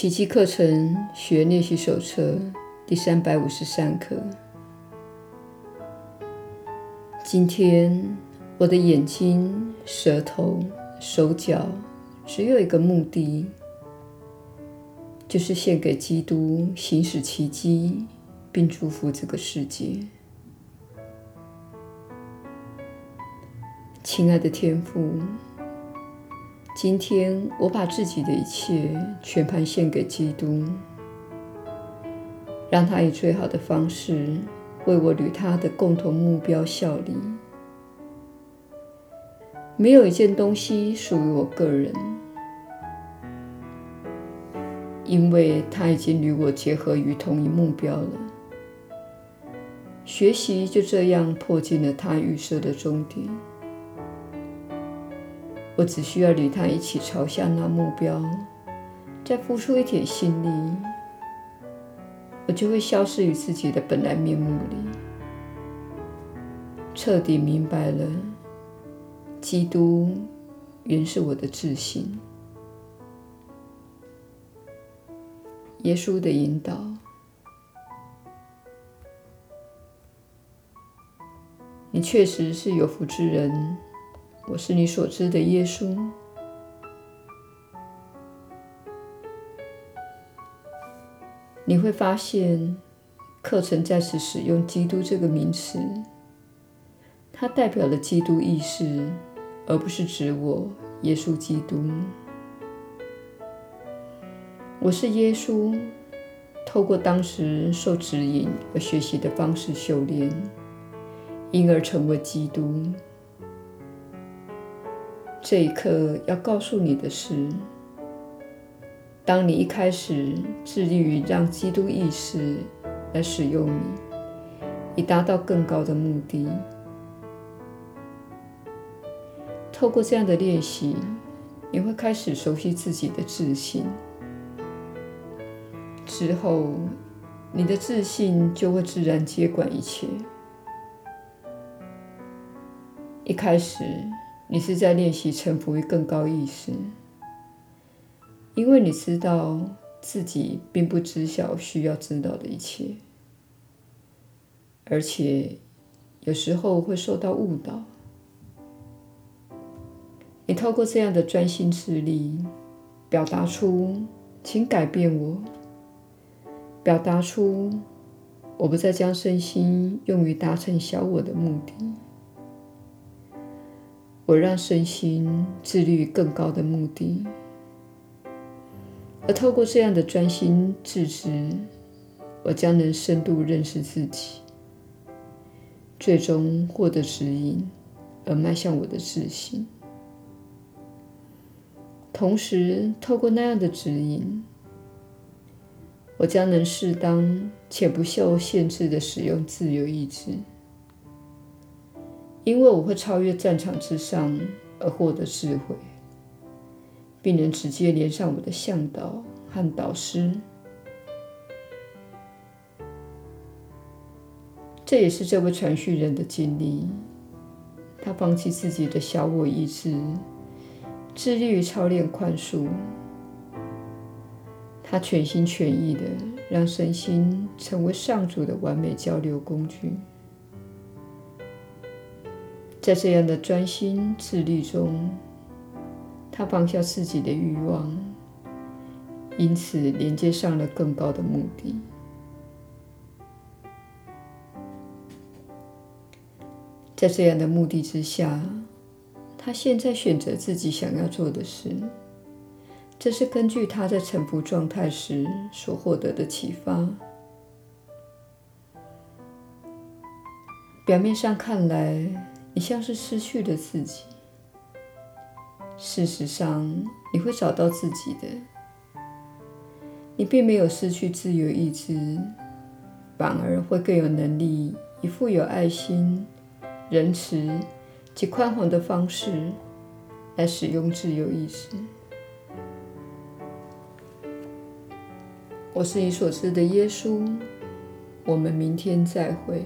奇迹课程学练习手册第三百五十三课。今天我的眼睛、舌头、手脚只有一个目的，就是献给基督，行使奇迹，并祝福这个世界。亲爱的天父。今天我把自己的一切全盘献给基督，让他以最好的方式为我与他的共同目标效力。没有一件东西属于我个人，因为他已经与我结合于同一目标了。学习就这样迫近了他预设的终点。我只需要与他一起朝向那目标，再付出一点心力，我就会消失于自己的本来面目里，彻底明白了，基督原是我的自信。耶稣的引导，你确实是有福之人。我是你所知的耶稣。你会发现，课程再次使用“基督”这个名词，它代表了基督意识，而不是指我耶稣基督。我是耶稣，透过当时受指引而学习的方式修炼，因而成为基督。这一刻要告诉你的是：当你一开始致力于让基督意识来使用你，以达到更高的目的，透过这样的练习，你会开始熟悉自己的自信。之后，你的自信就会自然接管一切。一开始。你是在练习臣服于更高意识，因为你知道自己并不知晓需要知道的一切，而且有时候会受到误导。你透过这样的专心致力，表达出“请改变我”，表达出“我不再将身心用于达成小我的目的”。我让身心自律更高的目的，而透过这样的专心致志，我将能深度认识自己，最终获得指引，而迈向我的自信。同时，透过那样的指引，我将能适当且不受限制地使用自由意志。因为我会超越战场之上而获得智慧，并能直接连上我的向导和导师。这也是这位传讯人的经历。他放弃自己的小我意志，致力于操练宽恕。他全心全意地让身心成为上主的完美交流工具。在这样的专心致力中，他放下自己的欲望，因此连接上了更高的目的。在这样的目的之下，他现在选择自己想要做的事，这是根据他在沉浮状态时所获得的启发。表面上看来，你像是失去了自己，事实上，你会找到自己的。你并没有失去自由意志，反而会更有能力，以富有爱心、仁慈及宽宏的方式来使用自由意志。我是你所知的耶稣。我们明天再会。